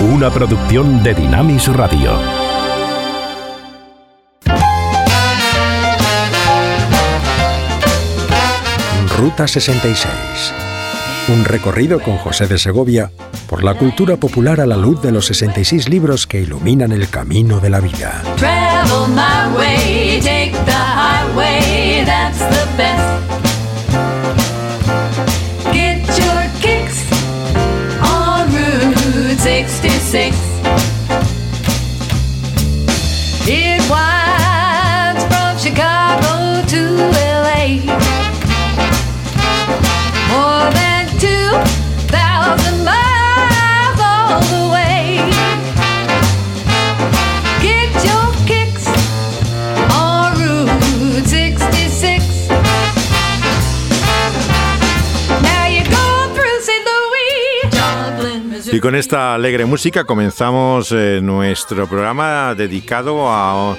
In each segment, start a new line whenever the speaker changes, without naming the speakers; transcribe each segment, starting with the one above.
una producción de Dinamis Radio.
Ruta 66. Un recorrido con José de Segovia por la cultura popular a la luz de los 66 libros que iluminan el camino de la vida.
Travel my way, take the highway, that's the best. 66.
Y con esta alegre música comenzamos eh, nuestro programa dedicado a,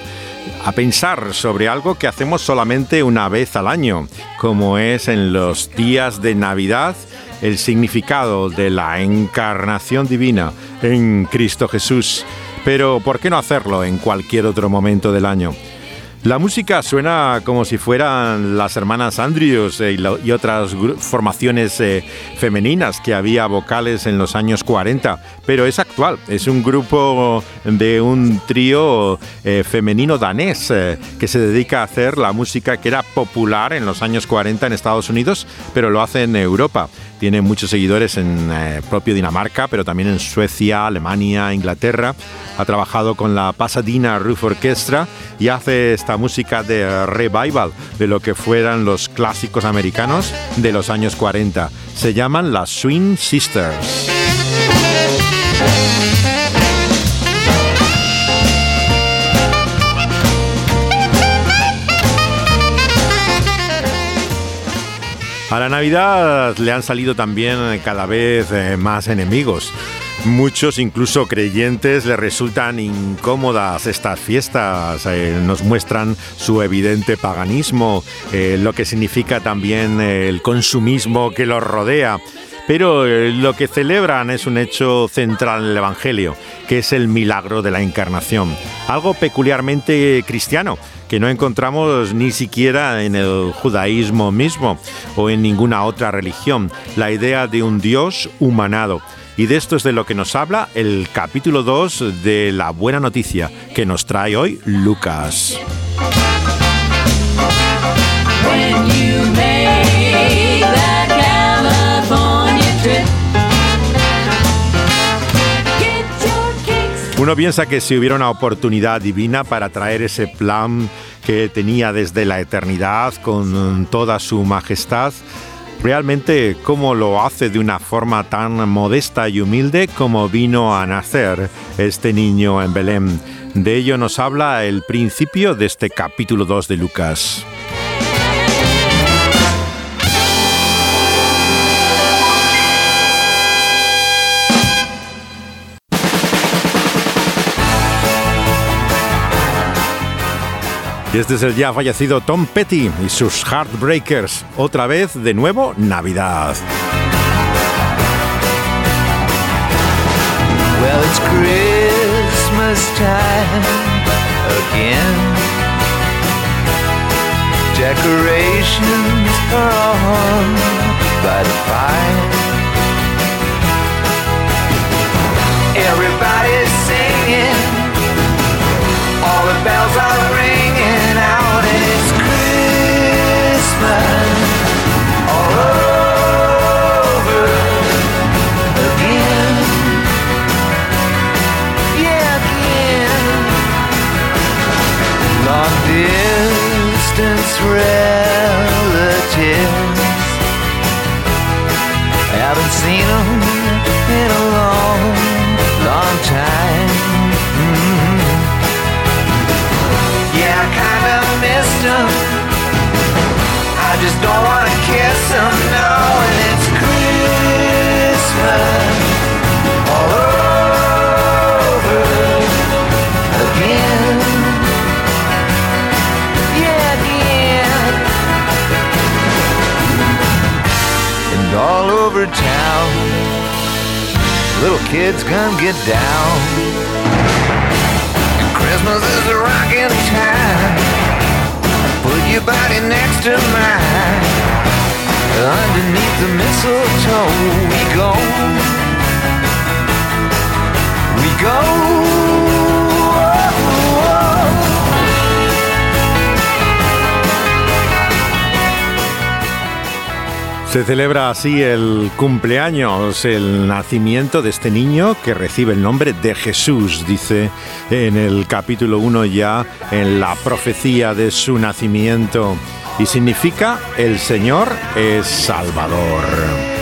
a pensar sobre algo que hacemos solamente una vez al año, como es en los días de Navidad el significado de la encarnación divina en Cristo Jesús. Pero ¿por qué no hacerlo en cualquier otro momento del año? La música suena como si fueran las hermanas Andrews eh, y, lo- y otras formaciones eh, femeninas que había vocales en los años 40, pero es actual. Es un grupo de un trío eh, femenino danés eh, que se dedica a hacer la música que era popular en los años 40 en Estados Unidos, pero lo hace en Europa. Tiene muchos seguidores en eh, propio Dinamarca, pero también en Suecia, Alemania, Inglaterra. Ha trabajado con la Pasadena Roof Orchestra y hace esta música de revival de lo que fueran los clásicos americanos de los años 40. Se llaman las Swing Sisters. A la Navidad le han salido también cada vez eh, más enemigos. Muchos, incluso creyentes, le resultan incómodas estas fiestas. eh, nos muestran su evidente paganismo, eh, lo que significa también eh, el consumismo que los rodea. Pero lo que celebran es un hecho central en el Evangelio, que es el milagro de la encarnación. Algo peculiarmente cristiano, que no encontramos ni siquiera en el judaísmo mismo o en ninguna otra religión. La idea de un Dios humanado. Y de esto es de lo que nos habla el capítulo 2 de la buena noticia que nos trae hoy Lucas. Uno piensa que si hubiera una oportunidad divina para traer ese plan que tenía desde la eternidad con toda su majestad, realmente cómo lo hace de una forma tan modesta y humilde como vino a nacer este niño en Belén. De ello nos habla el principio de este capítulo 2 de Lucas. Y este es el ya fallecido Tom Petty y sus Heartbreakers. Otra vez, de nuevo, Navidad.
Well, it's Christmas time again. Decorations are on by the fire. Everybody's singing, all the bells are distance relatives. Haven't seen them in a long, long time. Mm-hmm. Yeah, I kinda missed them. I just don't want town. Little kids come get down. And Christmas is a rocking time. Put your body next to mine. Underneath the mistletoe we go. We go.
Se celebra así el cumpleaños, el nacimiento de este niño que recibe el nombre de Jesús, dice en el capítulo 1 ya, en la profecía de su nacimiento, y significa el Señor es Salvador.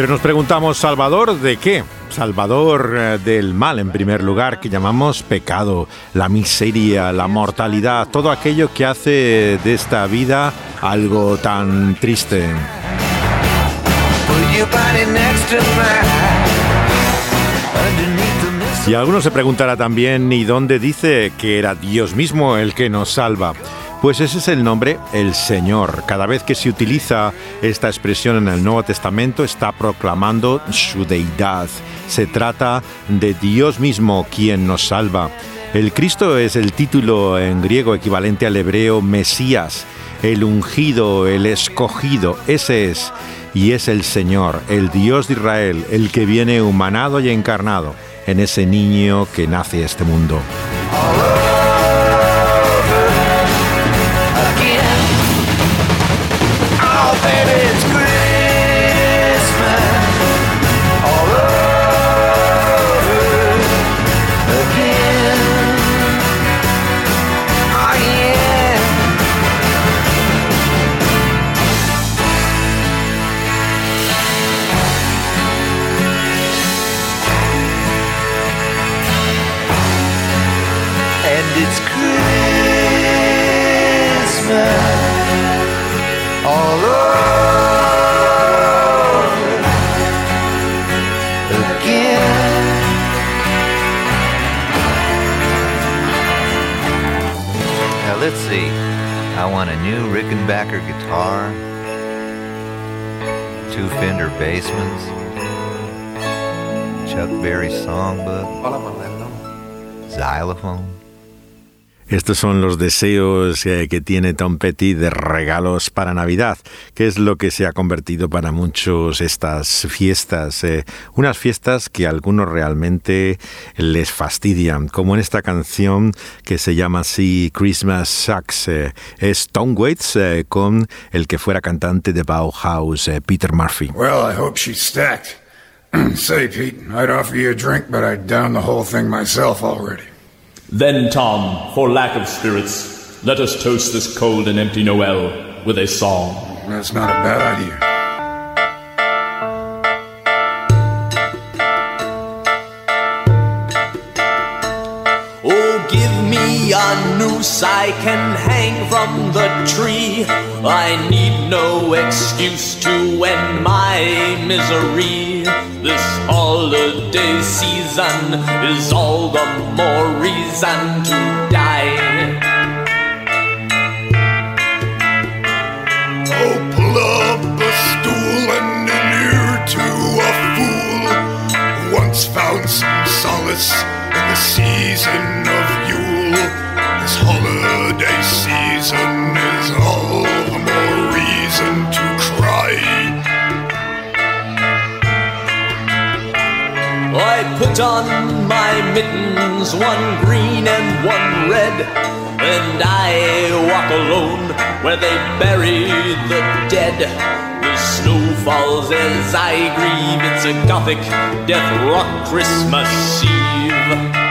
Pero nos preguntamos, ¿Salvador de qué? Salvador eh, del mal en primer lugar, que llamamos pecado, la miseria, la mortalidad, todo aquello que hace de esta vida algo tan triste. Y alguno se preguntará también, ¿y dónde dice que era Dios mismo el que nos salva? Pues ese es el nombre, el Señor. Cada vez que se utiliza esta expresión en el Nuevo Testamento está proclamando su deidad. Se trata de Dios mismo quien nos salva. El Cristo es el título en griego equivalente al hebreo Mesías, el ungido, el escogido, ese es. Y es el Señor, el Dios de Israel, el que viene humanado y encarnado en ese niño que nace este mundo.
Two Fender Bassmans, Chuck Berry songbook, xylophone.
Estos son los deseos eh, que tiene Tom Petty de regalos para Navidad, que es lo que se ha convertido para muchos estas fiestas, eh, unas fiestas que a algunos realmente les fastidian, como en esta canción que se llama así Christmas Sucks, eh, es Tom Waits eh, con el que fuera cantante de Bauhaus, Peter Murphy.
Well, I hope she's stacked. Say, Pete, I'd offer you a drink, but I'd down the whole thing myself already.
Then, Tom, for lack of spirits, let us toast this cold and empty Noel with a song.
That's not a bad idea.
A noose I can hang from the tree. I need no excuse to end my misery. This holiday season is all the more reason to die.
Oh, pull up a stool and an ear to a fool once found some solace in the season of Yule. This holiday season is all the more reason to cry.
I put on my mittens, one green and one red, and I walk alone where they bury the dead. The snow falls as I grieve, it's a gothic death rock Christmas Eve.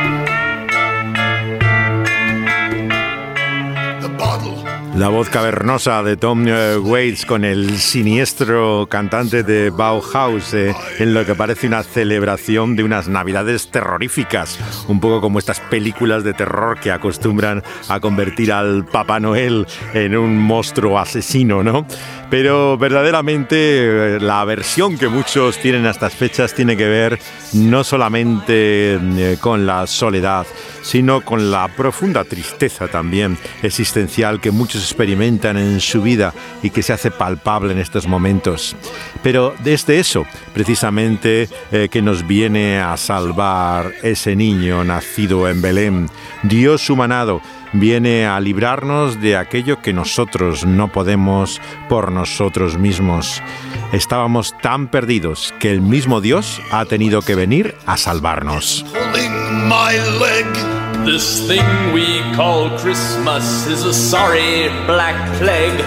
La voz cavernosa de Tom eh, Waits con el siniestro cantante de Bauhaus eh, en lo que parece una celebración de unas navidades terroríficas, un poco como estas películas de terror que acostumbran a convertir al Papá Noel en un monstruo asesino, ¿no? Pero verdaderamente eh, la aversión que muchos tienen a estas fechas tiene que ver no solamente con la soledad, sino con la profunda tristeza también existencial que muchos experimentan en su vida y que se hace palpable en estos momentos. Pero desde eso, precisamente, eh, que nos viene a salvar ese niño nacido en Belén, Dios humanado, viene a librarnos de aquello que nosotros no podemos por nosotros mismos. Estábamos tan perdidos que el mismo Dios ha tenido que venir a salvarnos.
This thing we call Christmas is a sorry black plague.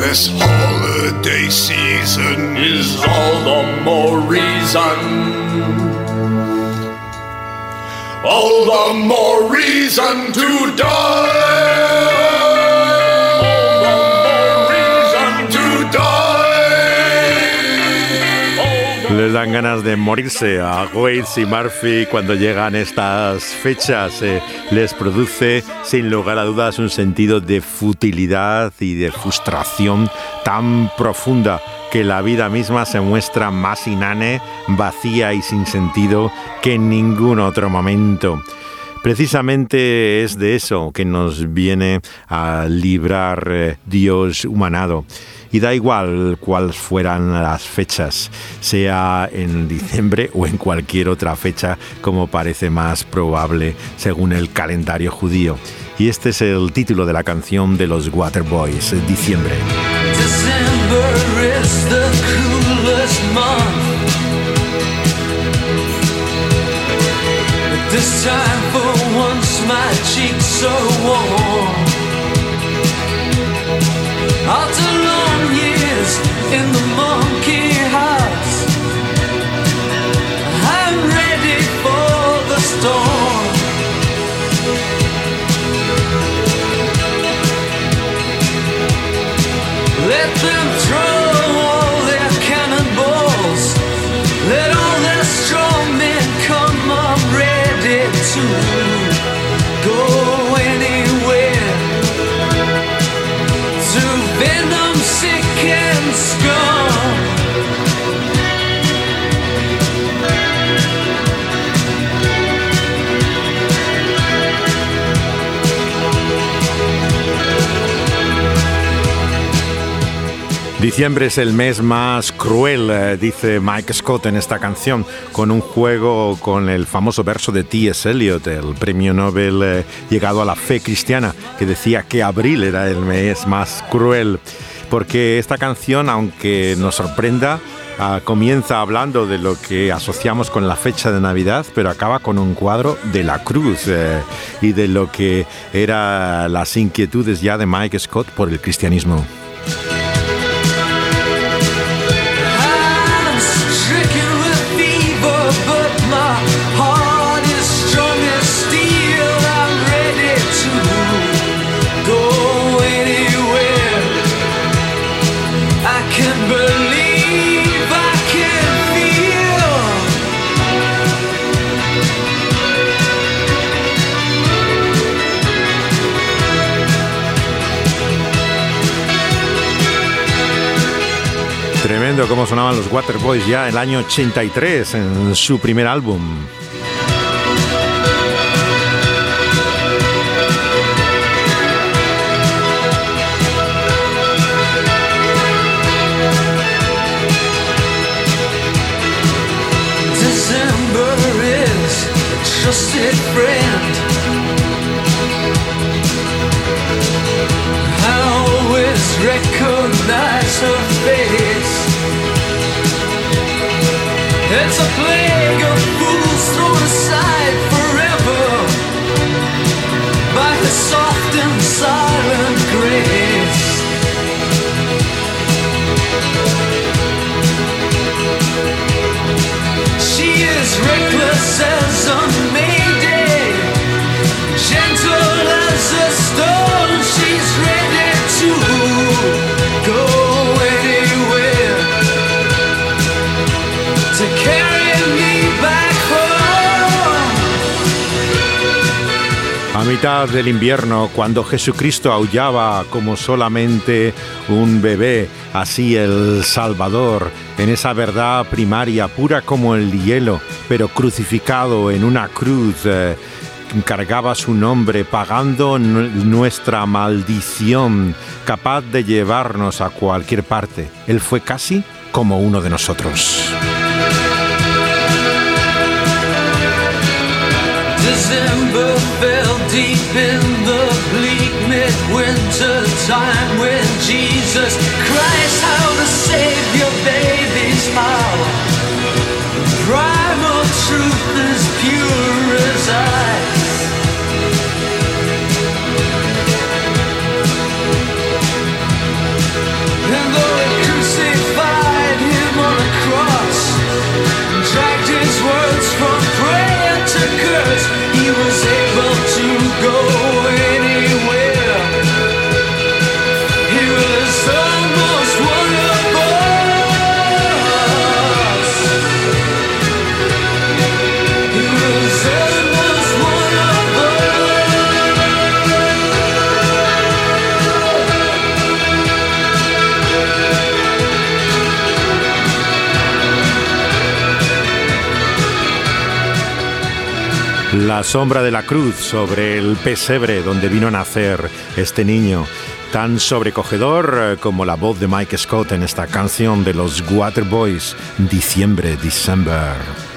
This holiday season
Is all the more reason.
all the more reason to die.
Dan ganas de morirse a Waits y Murphy cuando llegan estas fechas. Eh, les produce, sin lugar a dudas, un sentido de futilidad y de frustración tan profunda que la vida misma se muestra más inane, vacía y sin sentido que en ningún otro momento. Precisamente es de eso que nos viene a librar eh, Dios humanado. Y da igual cuáles fueran las fechas, sea en diciembre o en cualquier otra fecha, como parece más probable según el calendario judío. Y este es el título de la canción de los Waterboys, Diciembre.
My cheeks are warm. After long years in the
Diciembre es el mes más cruel, eh, dice Mike Scott en esta canción, con un juego con el famoso verso de T.S. Eliot, el premio Nobel eh, llegado a la fe cristiana, que decía que abril era el mes más cruel. Porque esta canción, aunque nos sorprenda, ah, comienza hablando de lo que asociamos con la fecha de Navidad, pero acaba con un cuadro de la cruz eh, y de lo que eran las inquietudes ya de Mike Scott por el cristianismo. Tremendo cómo sonaban los Waterboys ya el año 83 en su primer álbum.
Trusted friend. Always recognize her face. It's a plague of fools thrown aside forever by her soft and silent grace. She is reckless as a gentle as a stone. She's ready to
mitad del invierno, cuando Jesucristo aullaba como solamente un bebé, así el Salvador, en esa verdad primaria, pura como el hielo, pero crucificado en una cruz, eh, cargaba su nombre, pagando nuestra maldición, capaz de llevarnos a cualquier parte. Él fue casi como uno de nosotros.
deep in the bleak midwinter time when Jesus cries out a savior baby smile.
Cry sombra de la cruz sobre el pesebre donde vino a nacer este niño, tan sobrecogedor eh, como la voz de Mike Scott en esta canción de los Waterboys, Diciembre, December.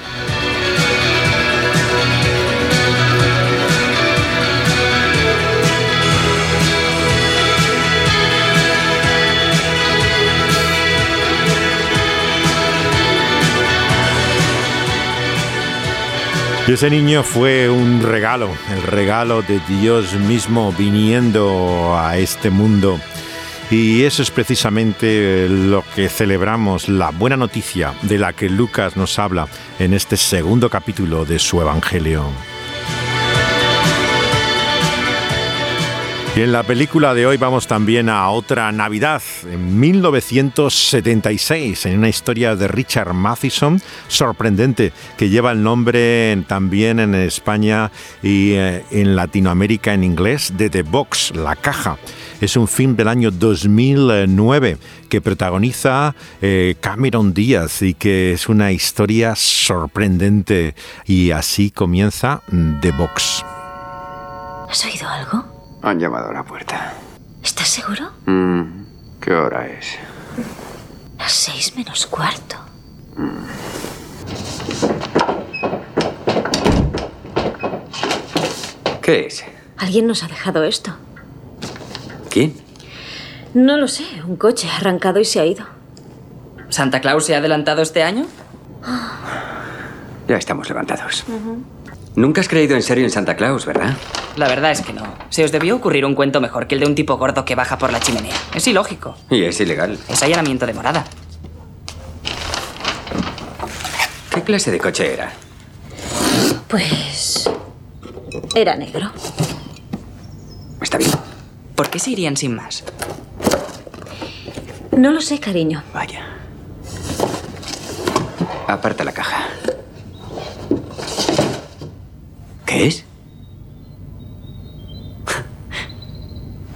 Y ese niño fue un regalo, el regalo de Dios mismo viniendo a este mundo. Y eso es precisamente lo que celebramos, la buena noticia de la que Lucas nos habla en este segundo capítulo de su Evangelio. Y en la película de hoy vamos también a otra Navidad, en 1976, en una historia de Richard Matheson, sorprendente, que lleva el nombre también en España y eh, en Latinoamérica en inglés de The Box, La Caja. Es un film del año 2009 que protagoniza eh, Cameron Díaz y que es una historia sorprendente. Y así comienza The Box.
¿Has oído algo?
Han llamado a la puerta.
¿Estás seguro?
Mm, ¿Qué hora es?
Las seis menos cuarto.
¿Qué es?
Alguien nos ha dejado esto.
¿Quién?
No lo sé. Un coche ha arrancado y se ha ido.
¿Santa Claus se ha adelantado este año?
Ya estamos levantados. Nunca has creído en serio en Santa Claus, ¿verdad?
La verdad es que no. Se os debió ocurrir un cuento mejor que el de un tipo gordo que baja por la chimenea. Es ilógico.
Y es ilegal.
Es allanamiento de morada.
¿Qué clase de coche era?
Pues... Era negro.
Está bien.
¿Por qué se irían sin más?
No lo sé, cariño.
Vaya. Aparta la caja. ¿Qué es?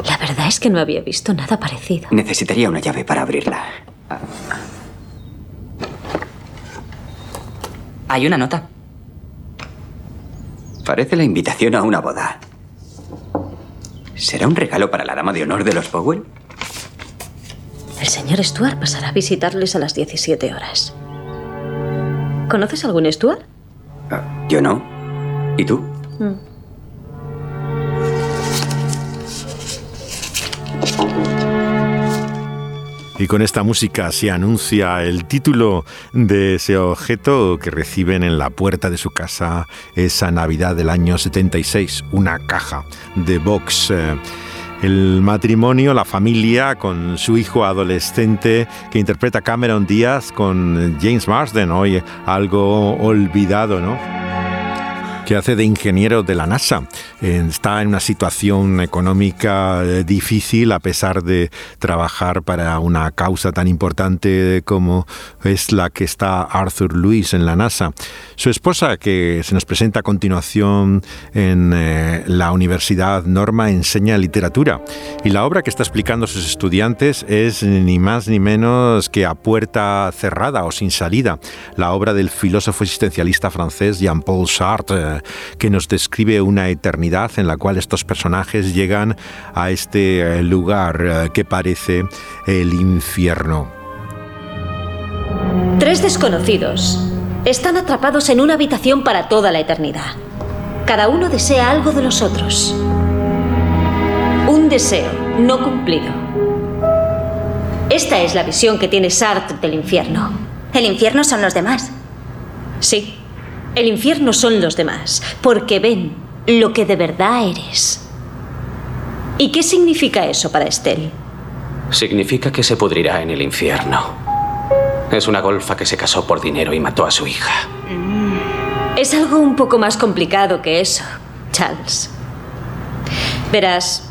La verdad es que no había visto nada parecido.
Necesitaría una llave para abrirla.
Hay una nota.
Parece la invitación a una boda. ¿Será un regalo para la dama de honor de los Powell?
El señor Stuart pasará a visitarles a las 17 horas. ¿Conoces algún Stuart?
Ah, Yo no. ¿Y tú?
Mm.
Y con esta música se anuncia el título de ese objeto que reciben en la puerta de su casa esa Navidad del año 76, una caja de box. eh, el matrimonio, la familia, con su hijo adolescente que interpreta Cameron Díaz con James Marsden, hoy algo olvidado, ¿no? Que hace de ingeniero de la NASA. Está en una situación económica eh, difícil a pesar de trabajar para una causa tan importante como es la que está Arthur Lewis en la NASA. Su esposa, que se nos presenta a continuación en eh, la Universidad Norma, enseña literatura y la obra que está explicando a sus estudiantes es ni más ni menos que A Puerta Cerrada o Sin Salida, la obra del filósofo existencialista francés Jean-Paul Sartre, que nos describe una eternidad en la cual estos personajes llegan a este eh, lugar eh, que parece el infierno.
Tres desconocidos están atrapados en una habitación para toda la eternidad. Cada uno desea algo de los otros. Un deseo no cumplido. Esta es la visión que tiene Sartre del infierno.
El infierno son los demás.
Sí, el infierno son los demás, porque ven lo que de verdad eres. ¿Y qué significa eso para Estelle?
Significa que se pudrirá en el infierno. Es una golfa que se casó por dinero y mató a su hija.
Es algo un poco más complicado que eso, Charles. Verás,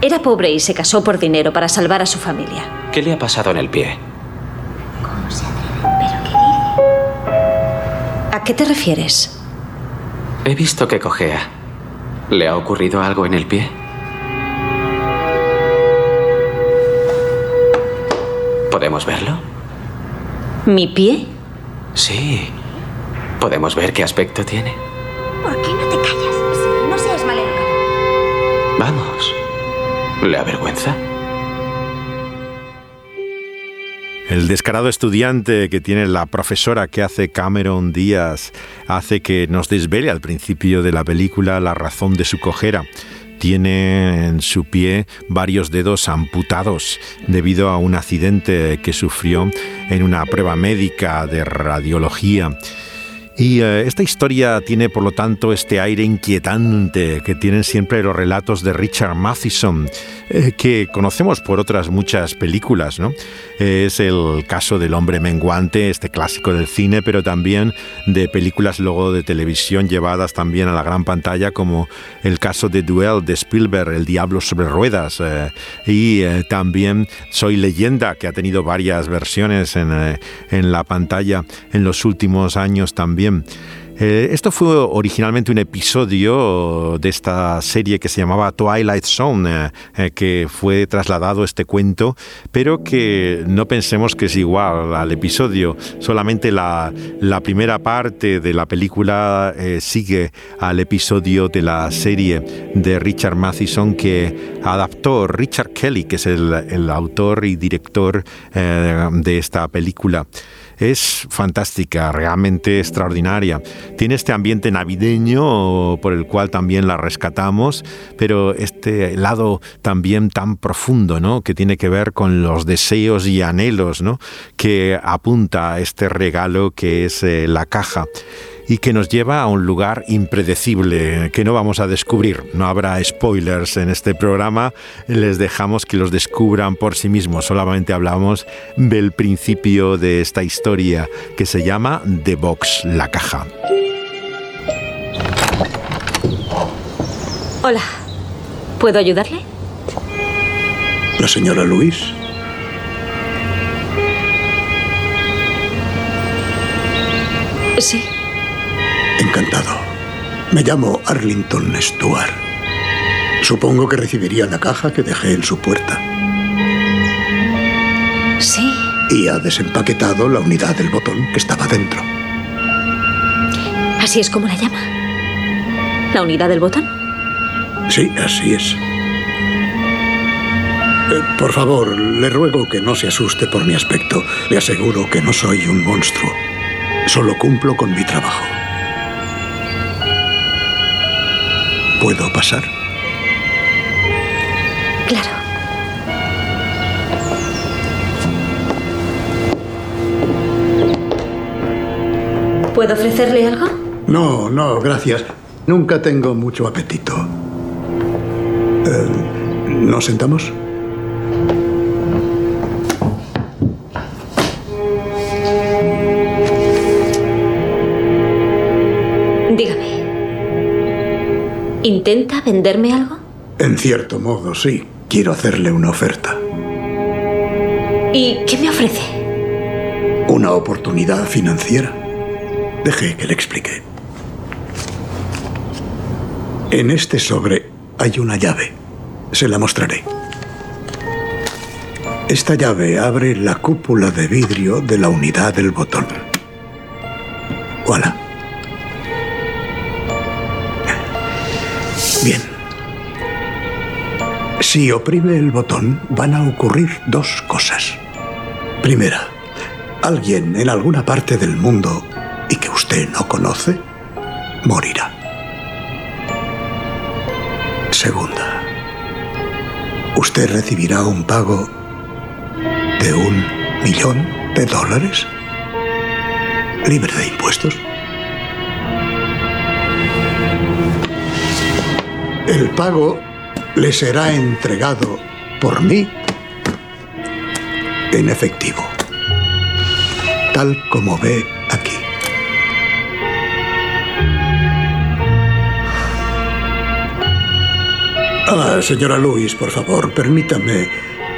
era pobre y se casó por dinero para salvar a su familia.
¿Qué le ha pasado en el pie?
¿A qué te refieres?
He visto que cojea. ¿Le ha ocurrido algo en el pie? ¿Podemos verlo?
¿Mi pie?
Sí. ¿Podemos ver qué aspecto tiene?
¿Por qué no te callas? No seas maleducado.
Vamos. ¿Le avergüenza?
El descarado estudiante que tiene la profesora que hace Cameron Díaz hace que nos desvele al principio de la película la razón de su cojera. Tiene en su pie varios dedos amputados debido a un accidente que sufrió en una prueba médica de radiología. Y eh, esta historia tiene, por lo tanto, este aire inquietante que tienen siempre los relatos de Richard Matheson, eh, que conocemos por otras muchas películas. ¿no? Es el caso del hombre menguante, este clásico del cine, pero también de películas luego de televisión llevadas también a la gran pantalla, como el caso de Duel de Spielberg, El Diablo sobre Ruedas, eh, y eh, también Soy Leyenda, que ha tenido varias versiones en, eh, en la pantalla en los últimos años también. Eh, esto fue originalmente un episodio de esta serie que se llamaba Twilight Zone, eh, eh, que fue trasladado este cuento, pero que no pensemos que es igual al episodio. Solamente la, primera parte de la película sigue al episodio de la serie de Richard Matheson que adaptó Richard Kelly, que es el, autor y director de esta película es fantástica, realmente extraordinaria. Tiene este ambiente navideño por el cual también la rescatamos, pero este lado también tan profundo, ¿no? Que tiene que ver con los deseos y anhelos, ¿no? Que apunta a este regalo que es eh, la caja y que nos lleva a un lugar impredecible que no vamos a descubrir. No habrá spoilers en este programa, les dejamos que los descubran por sí mismos. Solamente hablamos del principio de esta historia que se llama The Box, la caja.
Hola. ¿Puedo ayudarle?
¿La señora Luis?
Sí.
Encantado. Me llamo Arlington Stuart. Supongo que recibiría la caja que dejé en su puerta.
Sí.
Y ha desempaquetado la unidad del botón que estaba dentro.
¿Así es como la llama? ¿La unidad del botón?
Sí, así es. Eh, por favor, le ruego que no se asuste por mi aspecto. Le aseguro que no soy un monstruo. Solo cumplo con mi trabajo. ¿Puedo pasar?
Claro. ¿Puedo ofrecerle algo?
No, no, gracias. Nunca tengo mucho apetito. Eh, ¿Nos sentamos?
¿Intenta venderme algo?
En cierto modo, sí. Quiero hacerle una oferta.
¿Y qué me ofrece?
Una oportunidad financiera. Deje que le explique. En este sobre hay una llave. Se la mostraré. Esta llave abre la cúpula de vidrio de la unidad del botón. Si oprime el botón, van a ocurrir dos cosas. Primera, alguien en alguna parte del mundo y que usted no conoce, morirá. Segunda, usted recibirá un pago de un millón de dólares libre de impuestos. El pago le será entregado por mí en efectivo, tal como ve aquí. Ah, señora Luis, por favor, permítame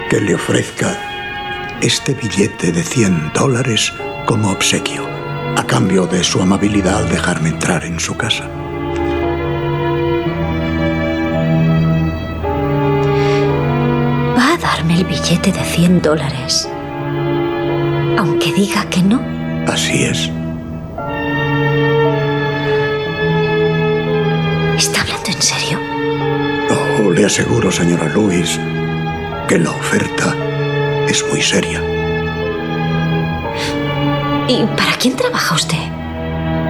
que le ofrezca este billete de 100 dólares como obsequio, a cambio de su amabilidad al dejarme entrar en su casa.
El billete de 100 dólares? Aunque diga que no.
Así es.
¿Está hablando en serio?
Oh, le aseguro, señora Luis, que la oferta es muy seria.
¿Y para quién trabaja usted?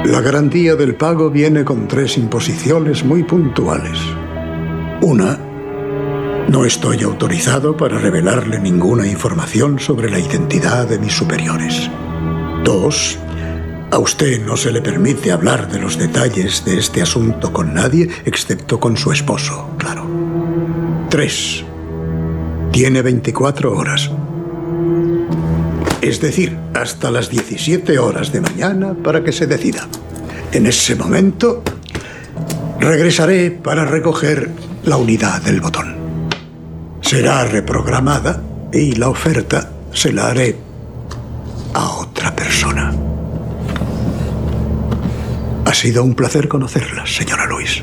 La garantía del pago viene con tres imposiciones muy puntuales. Una, no estoy autorizado para revelarle ninguna información sobre la identidad de mis superiores. Dos, a usted no se le permite hablar de los detalles de este asunto con nadie excepto con su esposo, claro. Tres, tiene 24 horas. Es decir, hasta las 17 horas de mañana para que se decida. En ese momento, regresaré para recoger la unidad del botón. Será reprogramada y la oferta se la haré a otra persona. Ha sido un placer conocerla, señora Luis.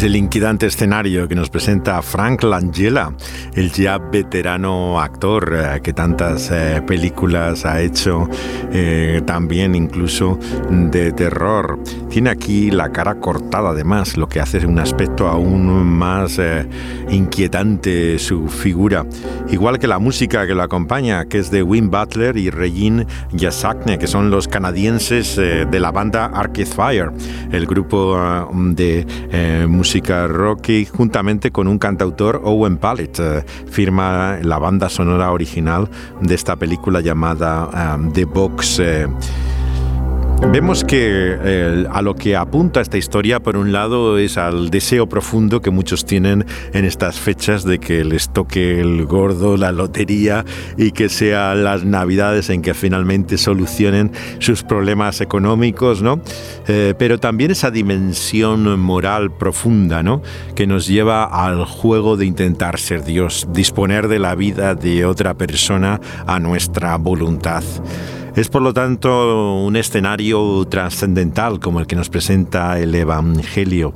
Es el inquietante escenario que nos presenta Frank Langella, el ya veterano actor eh, que tantas eh, películas ha hecho, eh, también incluso de terror. Tiene aquí la cara cortada además, lo que hace un aspecto aún más eh, inquietante su figura. Igual que la música que lo acompaña, que es de Wim Butler y Regine Yasakne, que son los canadienses eh, de la banda Arcade Fire, el grupo eh, de eh, música rock y juntamente con un cantautor Owen Pallett eh, firma la banda sonora original de esta película llamada um, The Box. eh, Vemos que eh, a lo que apunta esta historia, por un lado, es al deseo profundo que muchos tienen en estas fechas de que les toque el gordo, la lotería y que sean las navidades en que finalmente solucionen sus problemas económicos, ¿no? Eh, pero también esa dimensión moral profunda, ¿no? Que nos lleva al juego de intentar ser Dios, disponer de la vida de otra persona a nuestra voluntad. Es por lo tanto un escenario trascendental como el que nos presenta el Evangelio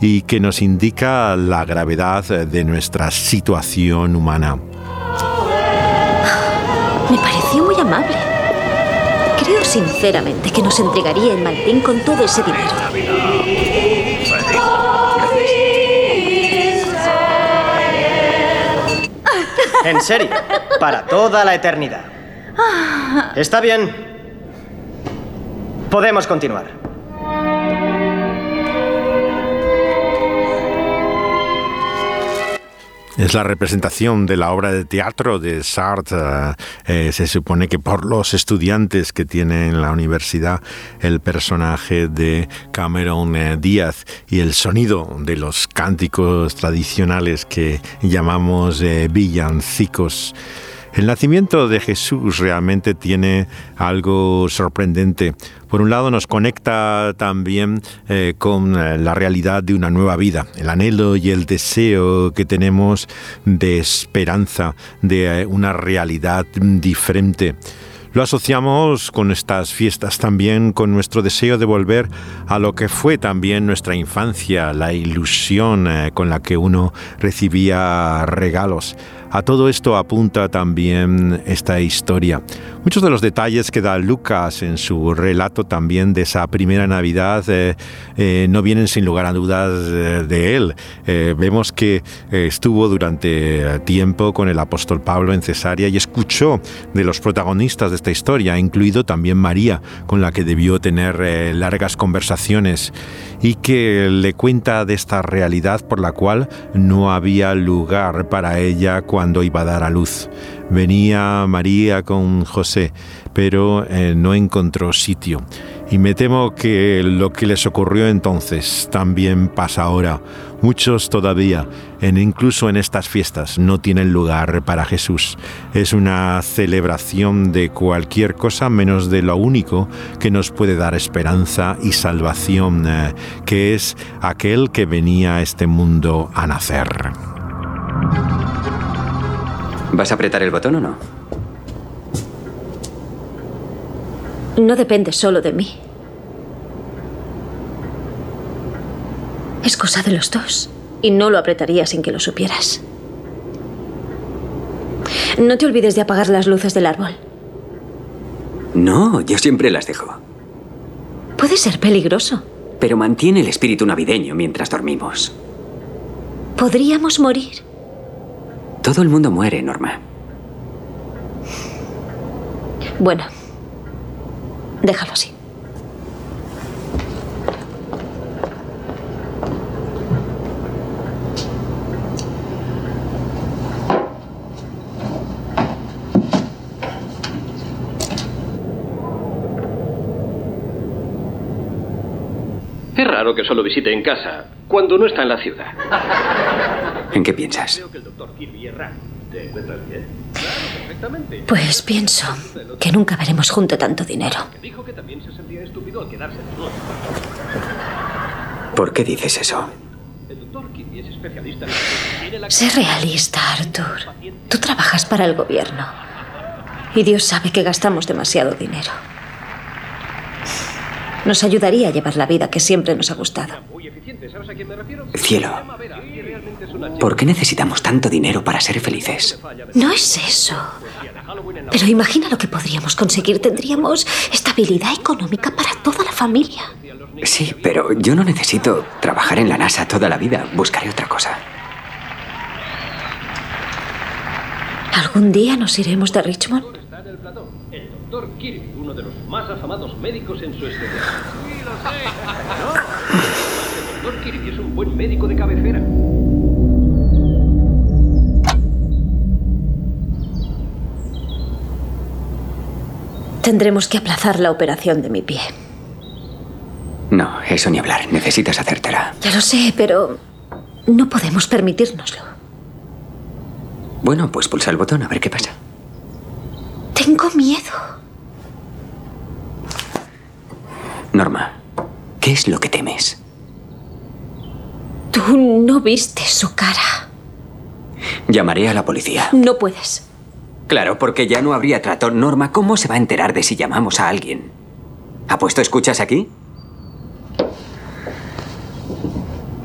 y que nos indica la gravedad de nuestra situación humana.
Me pareció muy amable. Creo sinceramente que nos entregaría el maletín con todo ese dinero.
En serio, para toda la eternidad. Está bien. Podemos continuar.
Es la representación de la obra de teatro de Sartre. Eh, se supone que por los estudiantes que tiene en la universidad el personaje de Cameron eh, Díaz y el sonido de los cánticos tradicionales que llamamos eh, villancicos. El nacimiento de Jesús realmente tiene algo sorprendente. Por un lado nos conecta también eh, con eh, la realidad de una nueva vida, el anhelo y el deseo que tenemos de esperanza, de eh, una realidad diferente. Lo asociamos con estas fiestas también, con nuestro deseo de volver a lo que fue también nuestra infancia, la ilusión con la que uno recibía regalos. A todo esto apunta también esta historia. Muchos de los detalles que da Lucas en su relato también de esa primera Navidad eh, eh, no vienen sin lugar a dudas eh, de él. vemos que estuvo durante tiempo con el apóstol Pablo en Cesarea y escuchó de los protagonistas de esta historia, incluido también María, con la que debió tener largas conversaciones y que le cuenta de esta realidad por la cual no había lugar para ella cuando iba a dar a luz. Venía María con José, pero eh, no encontró sitio. Y me temo que lo que les ocurrió entonces también pasa ahora. Muchos todavía, en, incluso en estas fiestas, no tienen lugar para Jesús. Es una celebración de cualquier cosa menos de lo único que nos puede dar esperanza y salvación, eh, que es aquel que venía a este mundo a nacer.
¿Vas a apretar el botón o no?
No depende solo de mí. Es cosa de los dos. Y no lo apretaría sin que lo supieras. No te olvides de apagar las luces del árbol.
No, yo siempre las dejo.
Puede ser peligroso.
Pero mantiene el espíritu navideño mientras dormimos.
Podríamos morir.
Todo el mundo muere, Norma.
Bueno, déjalo así.
Es raro que solo visite en casa, cuando no está en la ciudad.
¿En qué piensas?
Pues pienso que nunca veremos junto tanto dinero.
¿Por qué dices eso?
Sé realista, Arthur. Tú trabajas para el gobierno. Y Dios sabe que gastamos demasiado dinero. Nos ayudaría a llevar la vida que siempre nos ha gustado.
Cielo, ¿por qué necesitamos tanto dinero para ser felices?
No es eso. Pero imagina lo que podríamos conseguir. Tendríamos estabilidad económica para toda la familia.
Sí, pero yo no necesito trabajar en la NASA toda la vida. Buscaré otra cosa.
¿Algún día nos iremos de Richmond?
El doctor Kirby, uno de los más afamados médicos en su especialidad. Sí, lo sé. No, el doctor Kirby es un buen médico de cabecera.
Tendremos que aplazar la operación de mi pie.
No, eso ni hablar. Necesitas hacértela.
Ya lo sé, pero no podemos permitírnoslo.
Bueno, pues pulsa el botón a ver qué pasa.
Tengo miedo.
Norma, ¿qué es lo que temes?
Tú no viste su cara.
Llamaré a la policía.
No puedes.
Claro, porque ya no habría trato. Norma, ¿cómo se va a enterar de si llamamos a alguien? ¿Ha puesto escuchas aquí?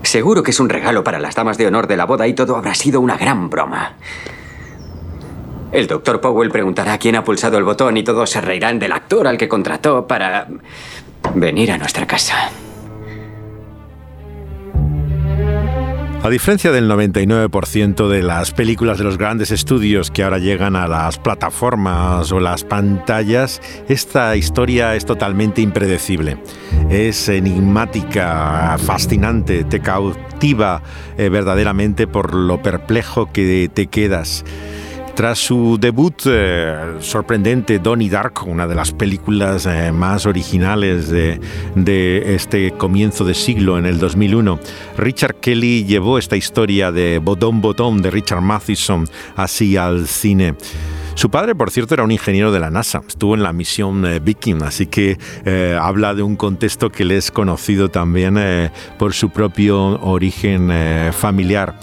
Seguro que es un regalo para las damas de honor de la boda y todo habrá sido una gran broma. El doctor Powell preguntará quién ha pulsado el botón y todos se reirán del actor al que contrató para venir a nuestra casa.
A diferencia del 99% de las películas de los grandes estudios que ahora llegan a las plataformas o las pantallas, esta historia es totalmente impredecible. Es enigmática, fascinante, te cautiva eh, verdaderamente por lo perplejo que te quedas. Tras su debut eh, sorprendente, Donnie Dark, una de las películas eh, más originales de, este comienzo de siglo en el 2001, Richard Kelly llevó esta historia de Botón Botón de Richard Matheson así al cine. Su padre, por cierto, era un ingeniero de la NASA, estuvo en la misión eh, Viking, así que habla de un contexto que le es conocido también por su propio origen familiar.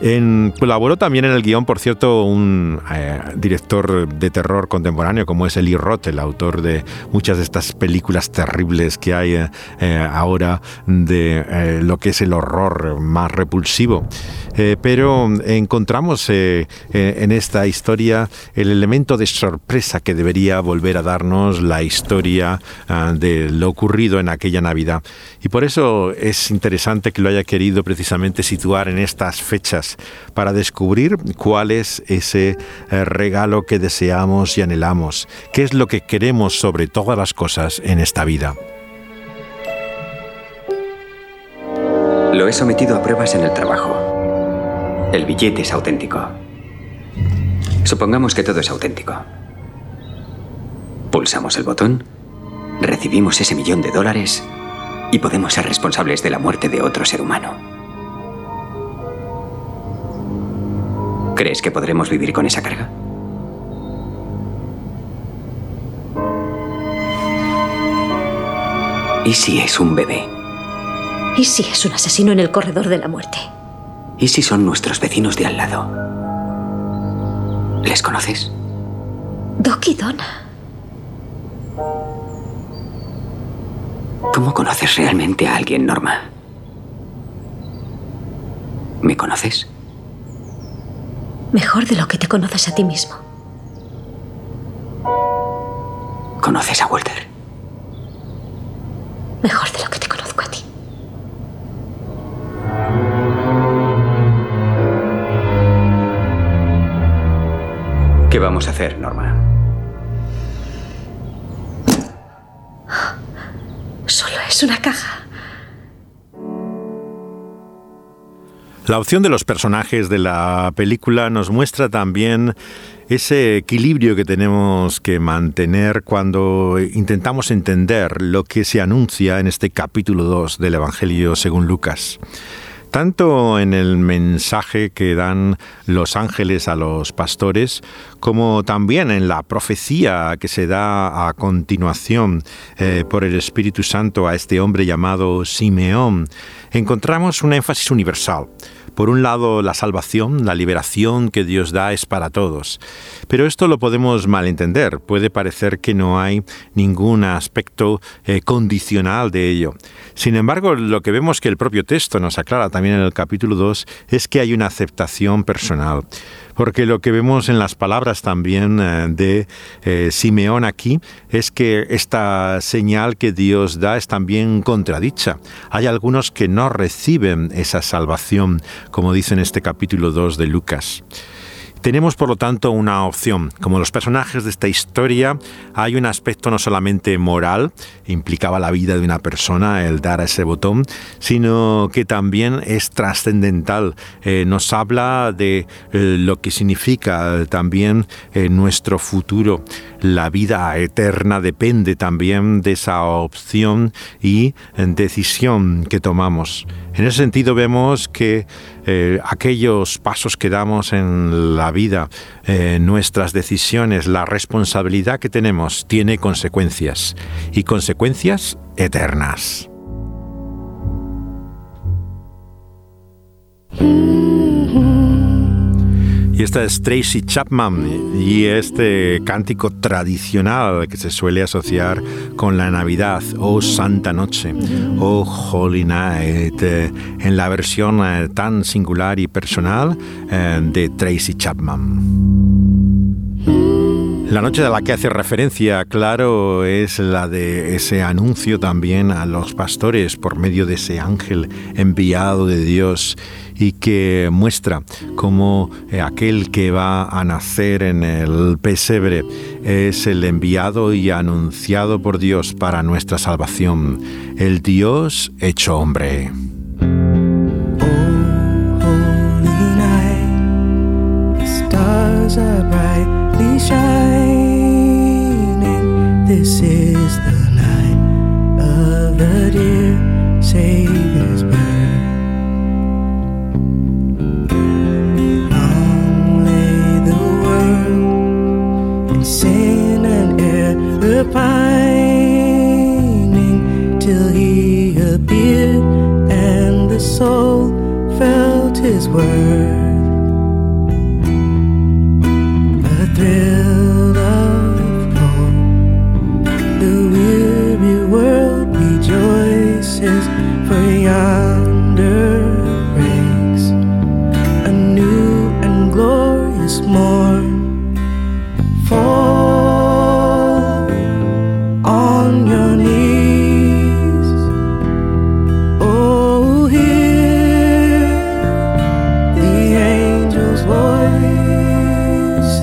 En- colaboró también en el guion, por cierto, un eh, director de terror contemporáneo como es Eli Roth, el autor de muchas de estas películas terribles que hay eh, eh, ahora de lo que es el horror más repulsivo. Pero encontramos en esta historia el elemento de sorpresa que debería volver a darnos la historia ah, de lo ocurrido en aquella Navidad. Y por eso es interesante que lo haya querido precisamente situar en estas fechas para descubrir cuál es ese eh, regalo que deseamos y anhelamos, qué es lo que queremos sobre todas las cosas en esta vida.
Lo he sometido a pruebas en el trabajo. El billete es auténtico. Supongamos que todo es auténtico. Pulsamos el botón, recibimos ese millón de dólares y podemos ser responsables de la muerte de otro ser humano. ¿Crees que podremos vivir con esa carga? ¿Y si es un bebé?
¿Y si es un asesino en el corredor de la muerte?
¿Y si son nuestros vecinos de al lado? ¿Les conoces?
Doc y Donna.
¿Cómo conoces realmente a alguien, Norma? ¿Me conoces?
Mejor de lo que te conoces a ti mismo.
¿Conoces a Walter?
Mejor de lo que te conozco a ti.
¿Qué vamos a hacer, Norma?
La opción de los personajes de la película nos muestra también ese equilibrio que tenemos que mantener cuando intentamos entender lo que se anuncia en este capítulo 2 del Evangelio según Lucas. Tanto en el mensaje que dan los ángeles a los pastores, como también en la profecía que se da a continuación eh, por el Espíritu Santo a este hombre llamado Simeón, encontramos un énfasis universal. Por un lado, la salvación, la liberación que Dios da es para todos. Pero esto lo podemos malentender. Puede parecer que no hay ningún aspecto eh, condicional de ello. Sin embargo, lo que vemos que el propio texto nos aclara también en el capítulo 2 es que hay una aceptación personal. Porque lo que vemos en las palabras también eh, de eh, Simeón aquí es que esta señal que Dios da es también contradicha. Hay algunos que no reciben esa salvación, como dice en este capítulo 2 de Lucas. Tenemos, por lo tanto, una opción. Como los personajes de esta historia, hay un aspecto no solamente moral, implicaba la vida de una persona el dar a ese botón, sino que también es trascendental. Eh, nos habla de eh, lo que significa eh, también nuestro futuro. La vida eterna depende también de esa opción y decisión que tomamos. En ese sentido vemos que aquellos pasos que damos en la vida, eh, nuestras decisiones, la responsabilidad que tenemos, tiene consecuencias y consecuencias eternas. Y esta es Tracy Chapman y este cántico tradicional que se suele asociar con la Navidad, Oh Santa Noche, Oh Holy Night, eh, en la versión eh, tan singular y personal eh, de Tracy Chapman. La noche de la que hace referencia, claro, es la de ese anuncio también a los pastores por medio de ese ángel enviado de Dios y que muestra cómo eh, aquel que va a nacer en el pesebre es el enviado y anunciado por Dios para nuestra salvación, el Dios hecho hombre.
This is the night of the dear Savior's sin and error pining till he appeared and the soul felt his worth. A thrill of hope, the weary world rejoices for Yah.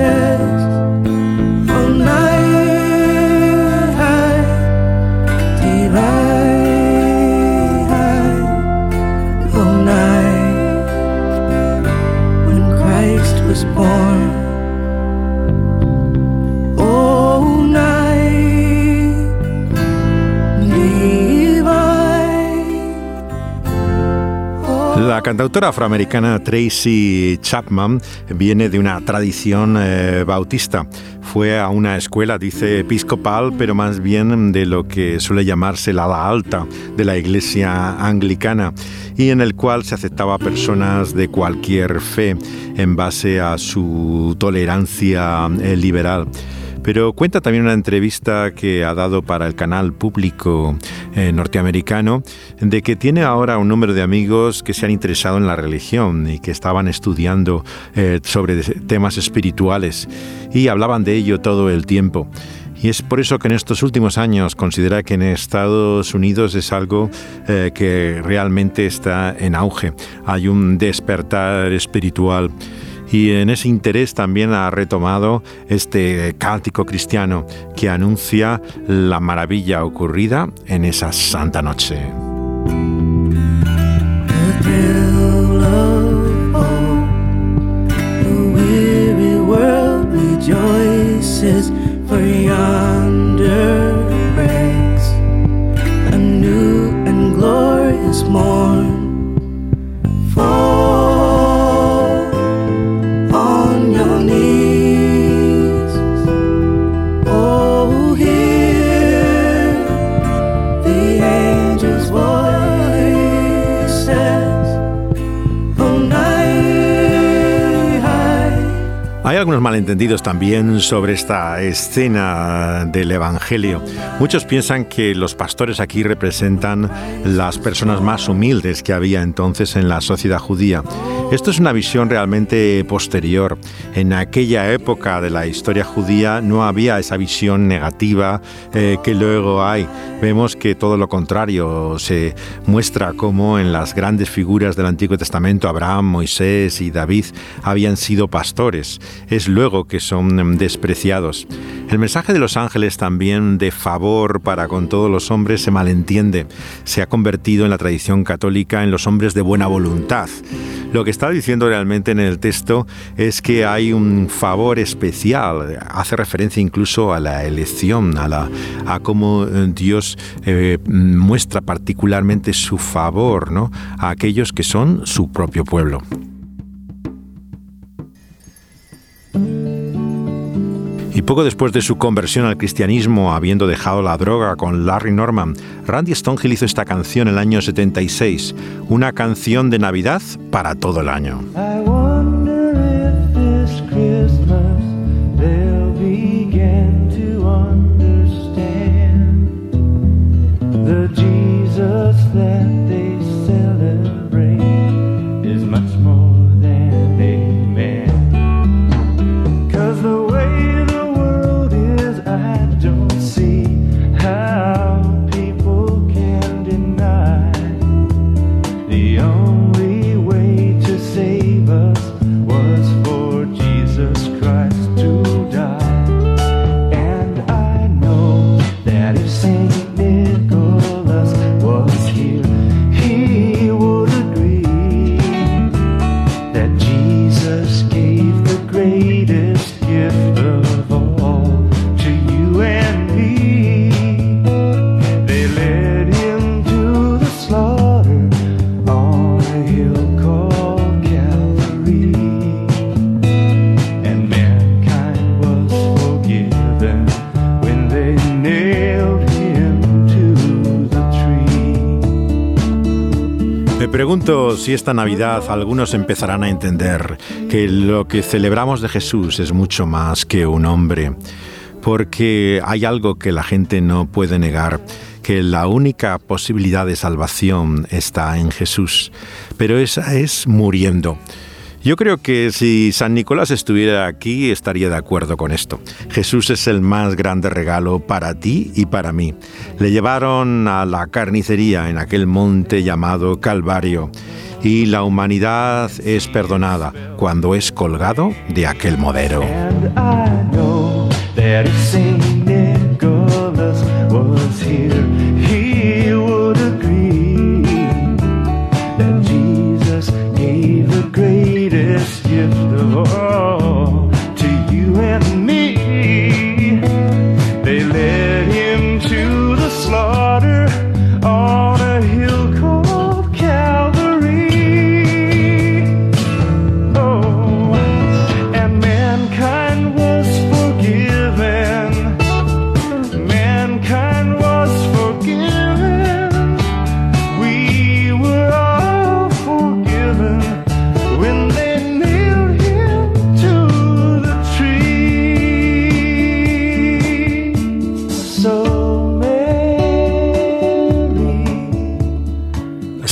head cantautora afroamericana Tracy Chapman viene de una tradición eh, bautista. Fue a una escuela, dice, episcopal, pero más bien de lo que suele llamarse la ala alta de la iglesia anglicana, y en el cual se aceptaba a personas de cualquier fe en base a su tolerancia eh, liberal. Pero cuenta también una entrevista que ha dado para el canal público eh, norteamericano de que tiene ahora un número de amigos que se han interesado en la religión y que estaban estudiando eh, sobre temas espirituales y hablaban de ello todo el tiempo. Y es por eso que en estos últimos años considera que en Estados Unidos es algo eh, que realmente está en auge. Hay un despertar espiritual y en ese interés también ha retomado este cántico cristiano que anuncia la maravilla ocurrida en esa santa noche. Malentendidos también sobre esta escena del Evangelio. Muchos piensan que los pastores aquí representan las personas más humildes que había entonces en la sociedad judía. Esto es una visión realmente posterior. En aquella época de la historia judía no había esa visión negativa eh, que luego hay. Vemos que todo lo contrario se muestra como en las grandes figuras del Antiguo Testamento, Abraham, Moisés y David habían sido pastores. Es luego que son mm, despreciados. El mensaje de los ángeles también de favor para con todos los hombres se malentiende. Se ha convertido en la tradición católica en los hombres de buena voluntad. Lo que está diciendo realmente en el texto es que hay un favor especial. Hace referencia incluso a la elección, a, la, a cómo eh, Dios eh, muestra particularmente su favor ¿no? a aquellos que son su propio pueblo. Poco después de su conversión al cristianismo, habiendo dejado la droga con Larry Norman, Randy Stonehill hizo esta canción en el año 76, una canción de Navidad para todo el año. Si esta Navidad algunos empezarán a entender que lo que celebramos de Jesús es mucho más que un hombre, porque hay algo que la gente no puede negar que la única posibilidad de salvación está en Jesús, pero esa es muriendo. Yo creo que si San Nicolás estuviera aquí estaría de acuerdo con esto. Jesús es el más grande regalo para ti y para mí. Le llevaron a la carnicería en aquel monte llamado Calvario y la humanidad es perdonada cuando es colgado de aquel modelo.
To you and me.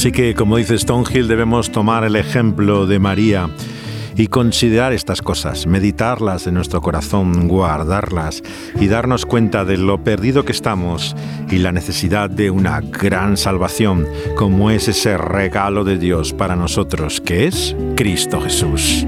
Así que, como dice Stonehill, debemos tomar el ejemplo de María y considerar estas cosas, meditarlas en nuestro corazón, guardarlas y darnos cuenta de lo perdido que estamos y la necesidad de una gran salvación, como es ese regalo de Dios para nosotros, que es Cristo Jesús.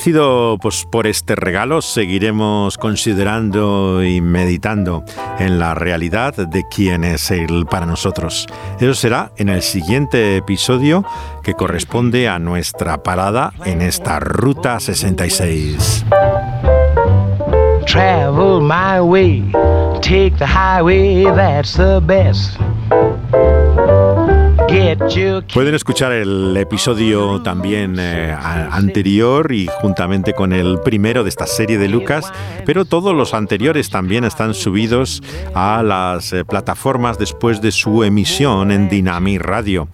Agradecido pues, por este regalo, seguiremos considerando y meditando en la realidad de quién es Él para nosotros. Eso será en el siguiente episodio que corresponde a nuestra parada en esta Ruta 66.
Travel my way, take the highway, that's the best.
Pueden escuchar el episodio también eh, anterior y juntamente con el primero de esta serie de Lucas, pero todos los anteriores también están subidos a las eh, plataformas después de su emisión en Dynami Radio.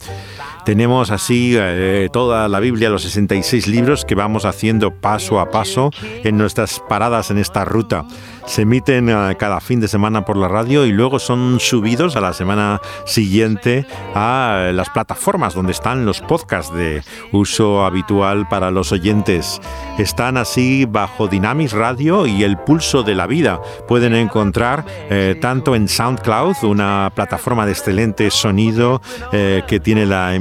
Tenemos así eh, toda la Biblia, los 66 libros que vamos haciendo paso a paso en nuestras paradas en esta ruta. Se emiten eh, cada fin de semana por la radio y luego son subidos a la semana siguiente a eh, las plataformas donde están los podcasts de uso habitual para los oyentes. Están así bajo Dynamis Radio y el pulso de la vida. Pueden encontrar tanto en SoundCloud, una plataforma de excelente sonido que tiene la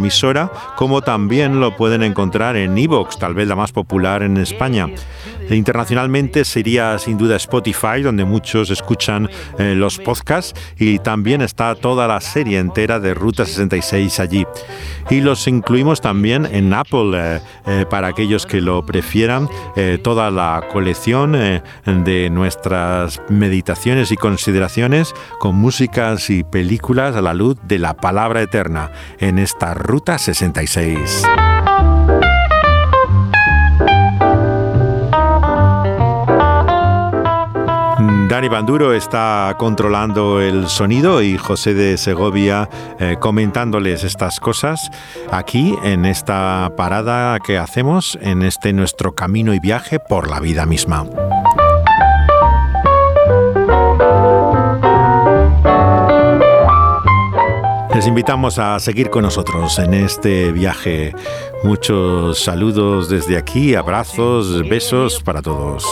como también lo pueden encontrar en Evox, tal vez la más popular en España. E Internacionalmente sería sin duda Spotify, donde muchos escuchan eh, los podcasts, y también está toda la serie entera de Ruta 66 allí. Y los incluimos también en Apple, eh, eh, para aquellos que lo prefieran, toda la colección de nuestras meditaciones y consideraciones con músicas y películas a la luz de la palabra eterna en esta Ruta 66. Dani Banduro está controlando el sonido y José de Segovia eh, comentándoles estas cosas aquí en esta parada que hacemos en este nuestro camino y viaje por la vida misma. Les invitamos a seguir con nosotros en este viaje. Muchos saludos desde aquí, abrazos, besos para todos.